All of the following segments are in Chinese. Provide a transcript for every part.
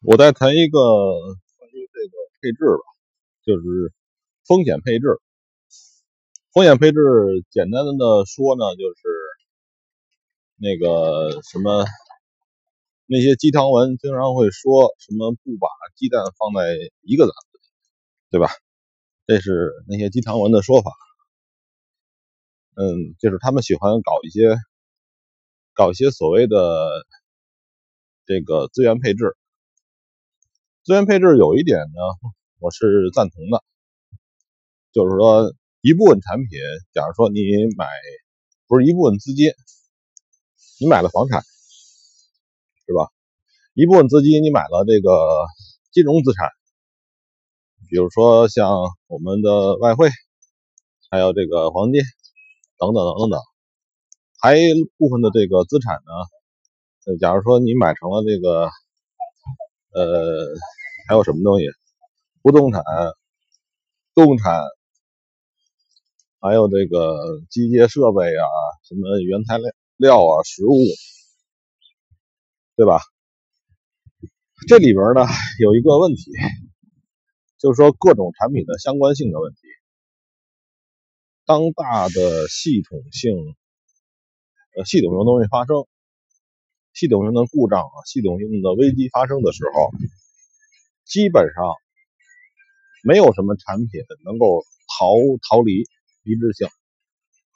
我再谈一个关于这个配置吧，就是风险配置。风险配置简单的说呢，就是那个什么那些鸡汤文经常会说什么不把鸡蛋放在一个篮子里，对吧？这是那些鸡汤文的说法。嗯，就是他们喜欢搞一些搞一些所谓的这个资源配置。资源配置有一点呢，我是赞同的，就是说一部分产品，假如说你买不是一部分资金，你买了房产，是吧？一部分资金你买了这个金融资产，比如说像我们的外汇，还有这个黄金等等等等，还一部分的这个资产呢，假如说你买成了这个，呃。还有什么东西？不动产、动产，还有这个机械设备啊，什么原材料料啊，食物，对吧？这里边呢有一个问题，就是说各种产品的相关性的问题。当大的系统性、呃系统性东西发生，系统性的故障啊，系统性的危机发生的时候。基本上没有什么产品能够逃逃离一致性。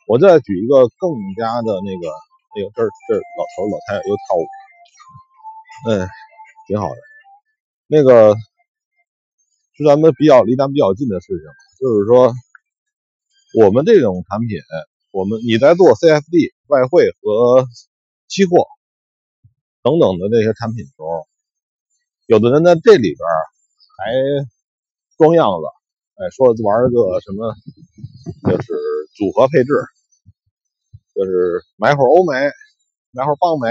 我再举一个更加的那个，哎呦，这这老头老太太又跳舞，嗯，挺好的。那个是咱们比较离咱们比较近的事情，就是说我们这种产品，我们你在做 CFD 外汇和期货等等的这些产品的时候。有的人在这里边还装样子，哎，说玩个什么，就是组合配置，就是买会欧美，买会儿棒美，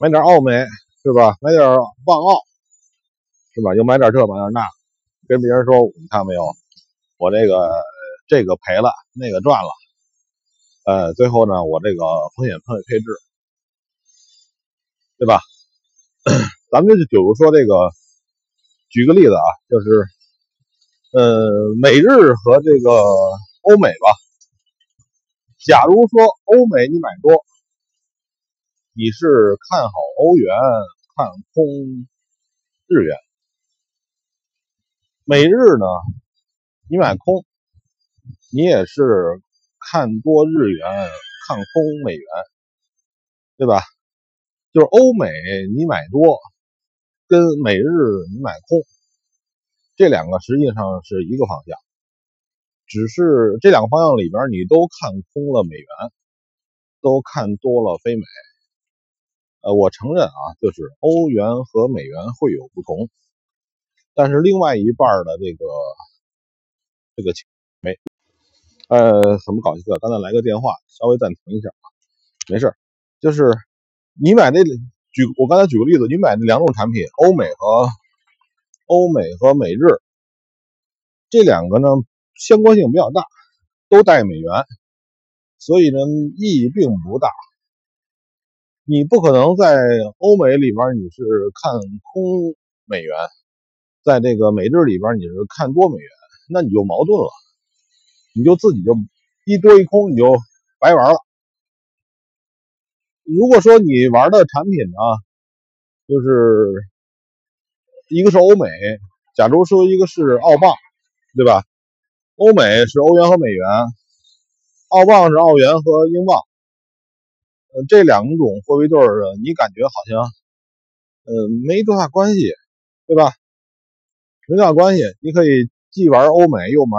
买点澳美，是吧？买点棒澳，是吧？又买点这，买点那，跟别人说，你看没有，我这个这个赔了，那个赚了，呃，最后呢，我这个风险配配置，对吧？咱们就是比如说这个，举个例子啊，就是，呃，美日和这个欧美吧。假如说欧美你买多，你是看好欧元，看空日元；美日呢，你买空，你也是看多日元，看空美元，对吧？就是欧美你买多。跟美日你买空，这两个实际上是一个方向，只是这两个方向里边你都看空了美元，都看多了非美。呃，我承认啊，就是欧元和美元会有不同，但是另外一半的这个这个没，呃，很不搞笑，刚才来个电话，稍微暂停一下啊，没事，就是你买那。举我刚才举个例子，你买那两种产品，欧美和欧美和美日这两个呢，相关性比较大，都带美元，所以呢意义并不大。你不可能在欧美里边你是看空美元，在这个美日里边你是看多美元，那你就矛盾了，你就自己就一多一空，你就白玩了。如果说你玩的产品呢，就是一个是欧美，假如说一个是澳镑，对吧？欧美是欧元和美元，澳镑是澳元和英镑。呃，这两种货币对儿，你感觉好像，呃，没多大关系，对吧？没多大关系，你可以既玩欧美又买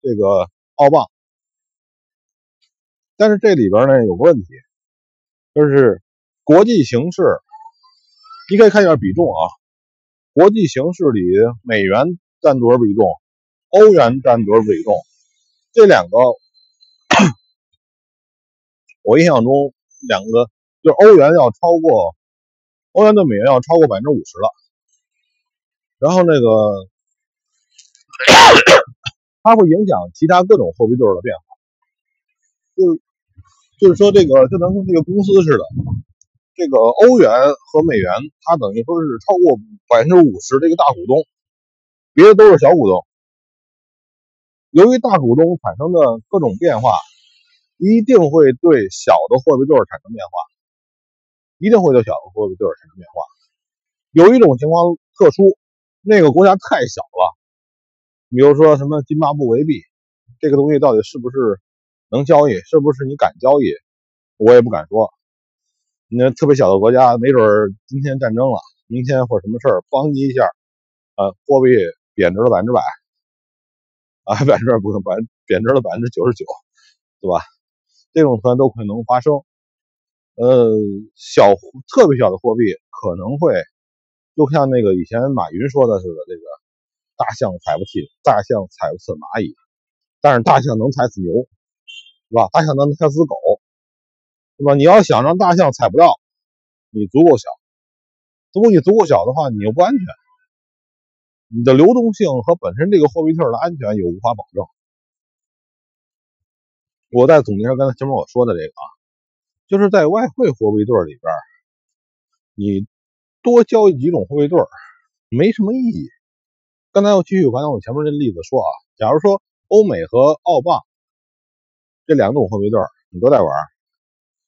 这个澳镑，但是这里边呢有个问题。就是国际形势，你可以看一下比重啊。国际形势里，美元占多少比重？欧元占多少比重？这两个，我印象中两个就是欧元要超过欧元对美元要超过百分之五十了。然后那个，它会影响其他各种货币对的变化，就是。就是说，这个就能跟这个公司似的，这个欧元和美元，它等于说是超过百分之五十的一个大股东，别的都是小股东。由于大股东产生的各种变化，一定会对小的货币对产生变化，一定会对小的货币对产生变化。有一种情况特殊，那个国家太小了，比如说什么津巴布韦币，这个东西到底是不是能交易，是不是你敢交易，我也不敢说。那特别小的国家，没准今天战争了，明天或者什么事儿，邦一下，呃，货币贬值了百分之百，啊，百分之不能百贬值了百分之九十九，对吧？这种可能都可能发生。呃，小特别小的货币可能会，就像那个以前马云说的似的，这个大象踩不起，大象踩不死蚂蚁，但是大象能踩死牛，是吧？大象能踩死狗。对吧？你要想让大象踩不到，你足够小。如果你足够小的话，你又不安全，你的流动性和本身这个货币特的安全也无法保证。我再总结一下刚才前面我说的这个啊，就是在外汇货币对里边，你多交易几种货币对没什么意义。刚才我继续刚才我前面这例子说啊，假如说欧美和澳镑这两种货币对你都在玩。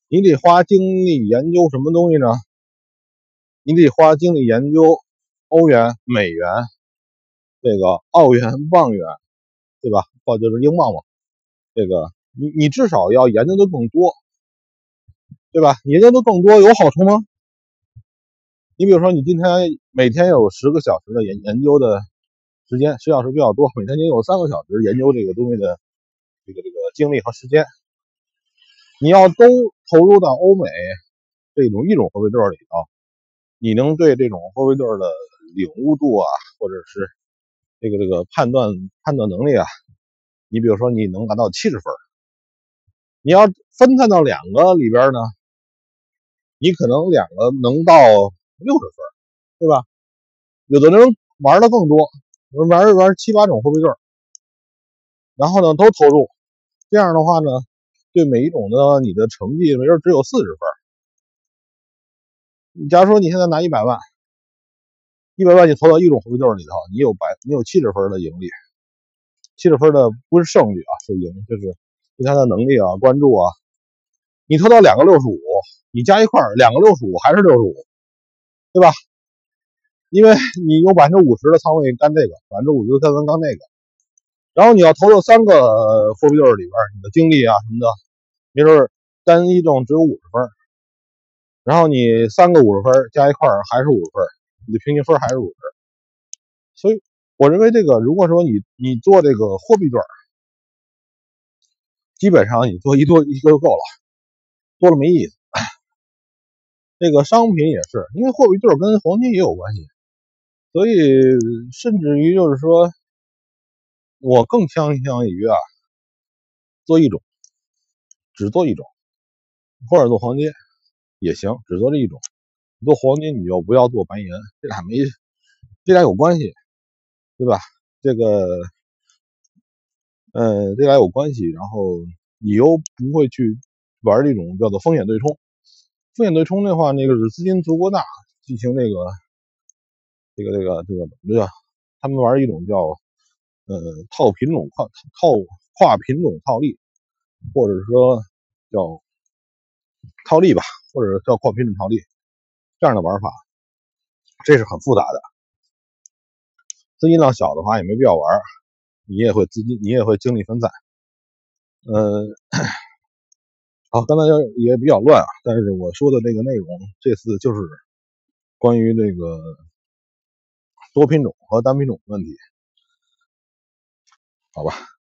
你得花精力研究什么东西呢？你得花精力研究欧元、美元、这个澳元、镑元，对吧？或就是英镑嘛。这个你你至少要研究的更多，对吧？研究的更多有好处吗？你比如说，你今天每天有十个小时的研研究的时间，十小时比较多，每天你有三个小时研究这个东西的这个这个精力和时间。你要都投入到欧美这种一种货币对里头，你能对这种后卫队的领悟度啊，或者是这个这个判断判断能力啊，你比如说你能达到七十分，你要分散到两个里边呢，你可能两个能到六十分，对吧？有的人玩的更多，玩一玩七八种货币对，然后呢都投入，这样的话呢。对每一种的你的成绩，没准只有四十分。你假如说你现在拿一百万，一百万你投到一种货币对里头，你有百，你有七十分的盈利。七十分的不是胜率啊，是赢，就是对他的能力啊、关注啊。你投到两个六十五，你加一块两个六十五还是六十五，对吧？因为你有百分之五十的仓位干这个，百分之五十的干干那个。然后你要投到三个货币对里边，你的精力啊什么的。没准单一中只有五十分，然后你三个五十分加一块还是五十分，你的平均分还是五十。所以我认为这个，如果说你你做这个货币对，基本上你做一多一个就够了，多了没意思。这个商品也是，因为货币对跟黄金也有关系，所以甚至于就是说，我更倾向于啊做一种。只做一种，或者做黄金也行，只做这一种。做黄金你就不要做白银，这俩没，这俩有关系，对吧？这个，呃，这俩有关系，然后你又不会去玩这种叫做风险对冲。风险对冲的话，那个是资金足够大进行那个，这个这个这个怎么着？他们玩一种叫呃套品种跨套跨品种套利。或者说叫套利吧，或者叫跨品种套利，这样的玩法，这是很复杂的。资金量小的话也没必要玩，你也会资金，你也会精力分散。嗯，好，刚才也比较乱啊，但是我说的这个内容，这次就是关于这个多品种和单品种的问题，好吧。